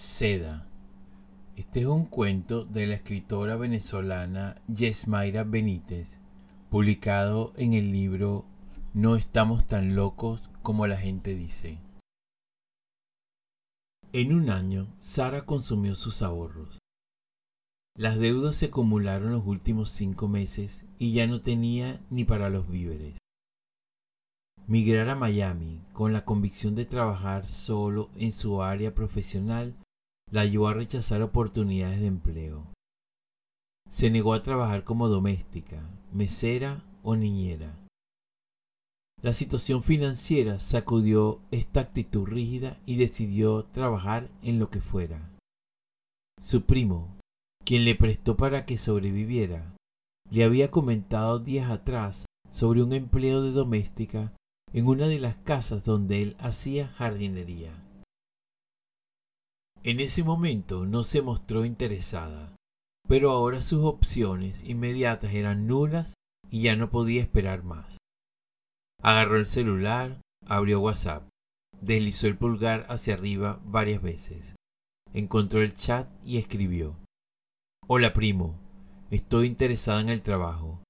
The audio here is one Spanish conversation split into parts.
Seda. Este es un cuento de la escritora venezolana Yesmaira Benítez, publicado en el libro No estamos tan locos como la gente dice. En un año, Sara consumió sus ahorros. Las deudas se acumularon los últimos cinco meses y ya no tenía ni para los víveres. Migrar a Miami con la convicción de trabajar solo en su área profesional la llevó a rechazar oportunidades de empleo. Se negó a trabajar como doméstica, mesera o niñera. La situación financiera sacudió esta actitud rígida y decidió trabajar en lo que fuera. Su primo, quien le prestó para que sobreviviera, le había comentado días atrás sobre un empleo de doméstica en una de las casas donde él hacía jardinería. En ese momento no se mostró interesada, pero ahora sus opciones inmediatas eran nulas y ya no podía esperar más. Agarró el celular, abrió WhatsApp, deslizó el pulgar hacia arriba varias veces, encontró el chat y escribió. Hola primo, estoy interesada en el trabajo.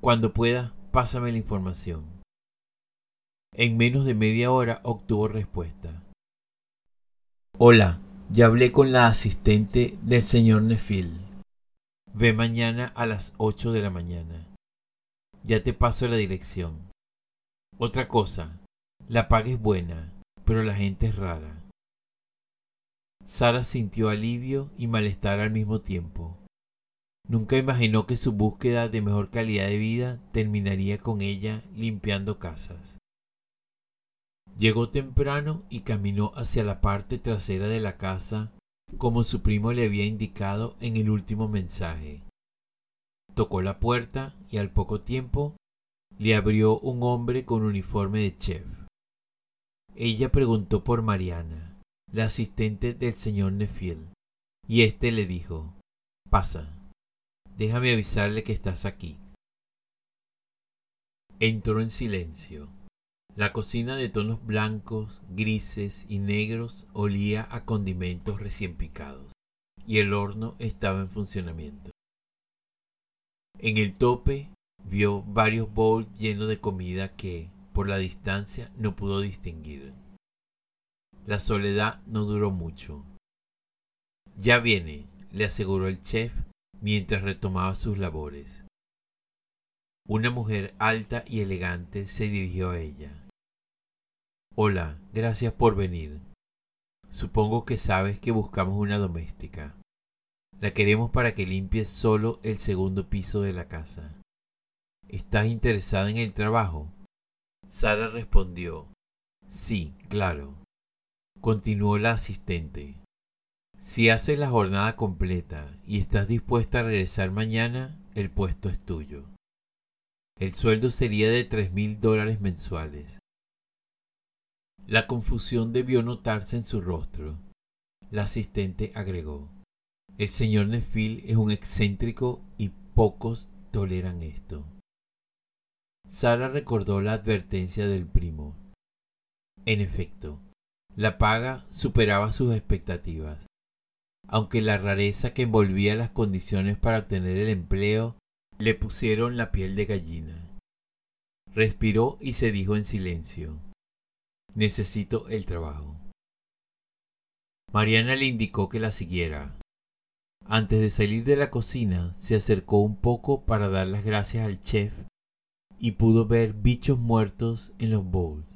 Cuando pueda, pásame la información. En menos de media hora obtuvo respuesta. Hola, ya hablé con la asistente del señor Nefil. Ve mañana a las 8 de la mañana. Ya te paso la dirección. Otra cosa, la paga es buena, pero la gente es rara. Sara sintió alivio y malestar al mismo tiempo. Nunca imaginó que su búsqueda de mejor calidad de vida terminaría con ella limpiando casas. Llegó temprano y caminó hacia la parte trasera de la casa como su primo le había indicado en el último mensaje. Tocó la puerta y al poco tiempo le abrió un hombre con uniforme de chef. Ella preguntó por Mariana, la asistente del señor Nefiel, y éste le dijo, Pasa, déjame avisarle que estás aquí. Entró en silencio. La cocina de tonos blancos, grises y negros olía a condimentos recién picados, y el horno estaba en funcionamiento. En el tope vio varios bowls llenos de comida que, por la distancia, no pudo distinguir. La soledad no duró mucho. Ya viene, le aseguró el chef mientras retomaba sus labores. Una mujer alta y elegante se dirigió a ella. Hola, gracias por venir. Supongo que sabes que buscamos una doméstica. La queremos para que limpie solo el segundo piso de la casa. ¿Estás interesada en el trabajo? Sara respondió, Sí, claro. Continuó la asistente. Si haces la jornada completa y estás dispuesta a regresar mañana, el puesto es tuyo. El sueldo sería de tres mil dólares mensuales. La confusión debió notarse en su rostro. La asistente agregó, El señor Nefil es un excéntrico y pocos toleran esto. Sara recordó la advertencia del primo. En efecto, la paga superaba sus expectativas, aunque la rareza que envolvía las condiciones para obtener el empleo le pusieron la piel de gallina. Respiró y se dijo en silencio Necesito el trabajo. Mariana le indicó que la siguiera. Antes de salir de la cocina, se acercó un poco para dar las gracias al chef y pudo ver bichos muertos en los bowls,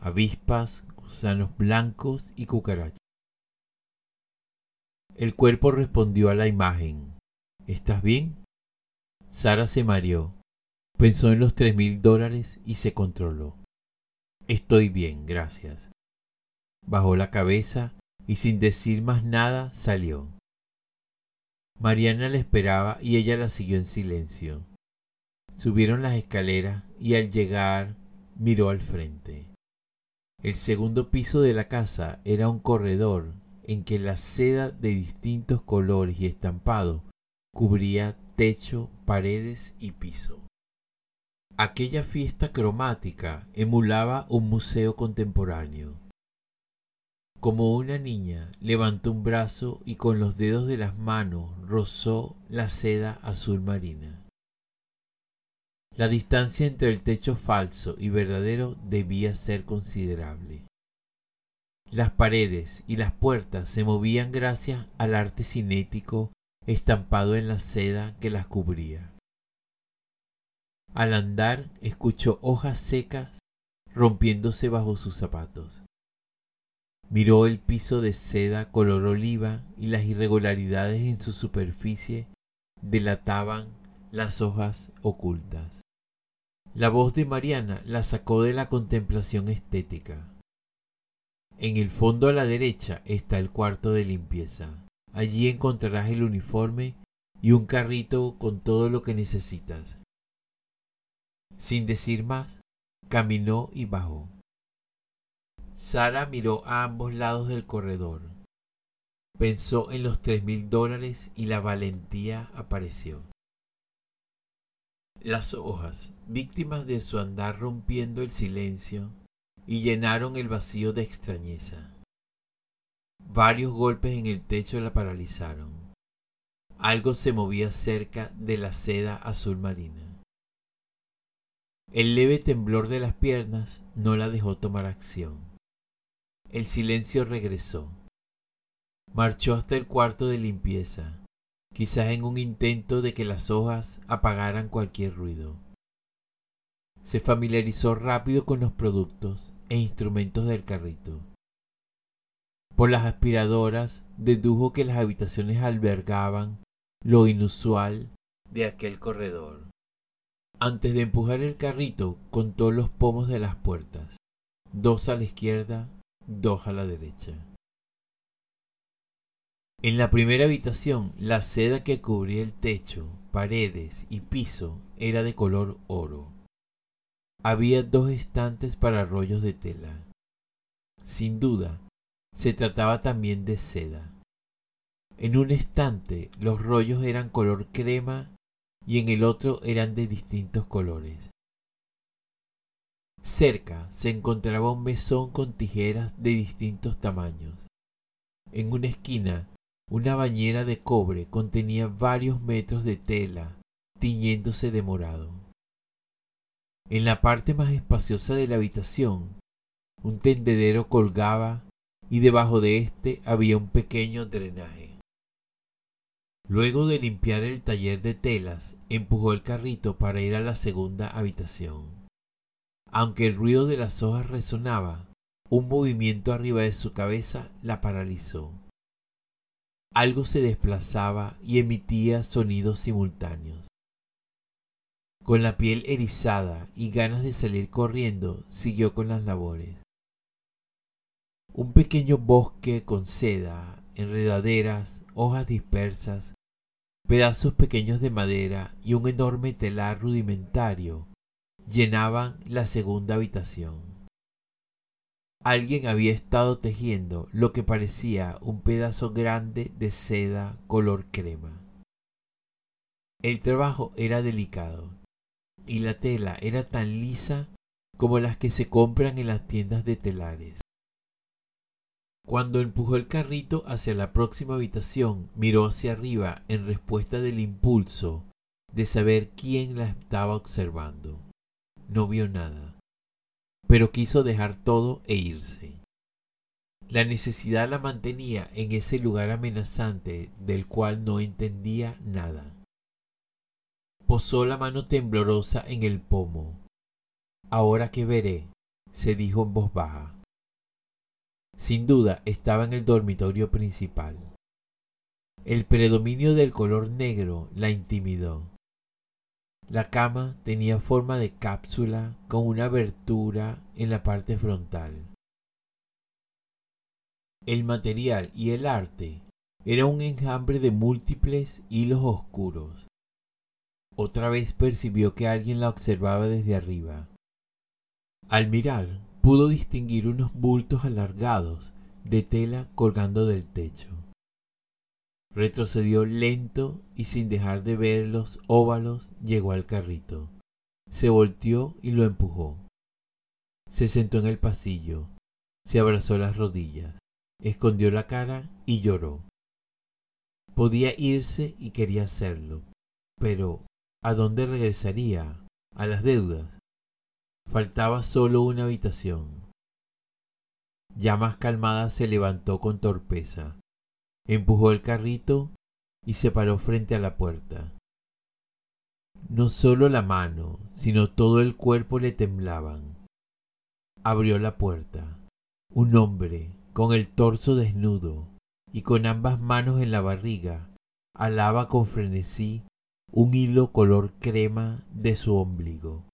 avispas, gusanos blancos y cucarachas. El cuerpo respondió a la imagen. ¿Estás bien? Sara se mareó, pensó en los tres mil dólares y se controló. Estoy bien, gracias. Bajó la cabeza y sin decir más nada salió. Mariana la esperaba y ella la siguió en silencio. Subieron las escaleras y al llegar miró al frente. El segundo piso de la casa era un corredor en que la seda de distintos colores y estampados cubría techo, paredes y piso. Aquella fiesta cromática emulaba un museo contemporáneo. como una niña, levantó un brazo y con los dedos de las manos rozó la seda azul marina. La distancia entre el techo falso y verdadero debía ser considerable. Las paredes y las puertas se movían gracias al arte cinético estampado en la seda que las cubría. Al andar escuchó hojas secas rompiéndose bajo sus zapatos. Miró el piso de seda color oliva y las irregularidades en su superficie delataban las hojas ocultas. La voz de Mariana la sacó de la contemplación estética. En el fondo a la derecha está el cuarto de limpieza. Allí encontrarás el uniforme y un carrito con todo lo que necesitas. Sin decir más, caminó y bajó. Sara miró a ambos lados del corredor. Pensó en los tres mil dólares y la valentía apareció. Las hojas, víctimas de su andar rompiendo el silencio, y llenaron el vacío de extrañeza. Varios golpes en el techo la paralizaron. Algo se movía cerca de la seda azul marina. El leve temblor de las piernas no la dejó tomar acción. El silencio regresó. Marchó hasta el cuarto de limpieza, quizás en un intento de que las hojas apagaran cualquier ruido. Se familiarizó rápido con los productos e instrumentos del carrito. Por las aspiradoras dedujo que las habitaciones albergaban lo inusual de aquel corredor. Antes de empujar el carrito contó los pomos de las puertas, dos a la izquierda, dos a la derecha. En la primera habitación, la seda que cubría el techo, paredes y piso era de color oro. Había dos estantes para rollos de tela. Sin duda, se trataba también de seda. En un estante los rollos eran color crema y en el otro eran de distintos colores. Cerca se encontraba un mesón con tijeras de distintos tamaños. En una esquina, una bañera de cobre contenía varios metros de tela, tiñéndose de morado. En la parte más espaciosa de la habitación, un tendedero colgaba y debajo de éste había un pequeño drenaje. Luego de limpiar el taller de telas, empujó el carrito para ir a la segunda habitación. Aunque el ruido de las hojas resonaba, un movimiento arriba de su cabeza la paralizó. Algo se desplazaba y emitía sonidos simultáneos. Con la piel erizada y ganas de salir corriendo, siguió con las labores. Un pequeño bosque con seda, enredaderas, hojas dispersas, pedazos pequeños de madera y un enorme telar rudimentario llenaban la segunda habitación. Alguien había estado tejiendo lo que parecía un pedazo grande de seda color crema. El trabajo era delicado y la tela era tan lisa como las que se compran en las tiendas de telares. Cuando empujó el carrito hacia la próxima habitación, miró hacia arriba en respuesta del impulso de saber quién la estaba observando. No vio nada, pero quiso dejar todo e irse. La necesidad la mantenía en ese lugar amenazante del cual no entendía nada. Posó la mano temblorosa en el pomo. Ahora que veré, se dijo en voz baja. Sin duda estaba en el dormitorio principal. El predominio del color negro la intimidó. La cama tenía forma de cápsula con una abertura en la parte frontal. El material y el arte era un enjambre de múltiples hilos oscuros otra vez percibió que alguien la observaba desde arriba. Al mirar, pudo distinguir unos bultos alargados de tela colgando del techo. Retrocedió lento y sin dejar de ver los óvalos llegó al carrito. Se volteó y lo empujó. Se sentó en el pasillo. Se abrazó las rodillas. escondió la cara y lloró. Podía irse y quería hacerlo, pero ¿a dónde regresaría? ¿A las deudas? Faltaba solo una habitación. Ya más calmada se levantó con torpeza, empujó el carrito y se paró frente a la puerta. No solo la mano, sino todo el cuerpo le temblaban. Abrió la puerta. Un hombre, con el torso desnudo y con ambas manos en la barriga, alaba con frenesí un hilo color crema de su ombligo.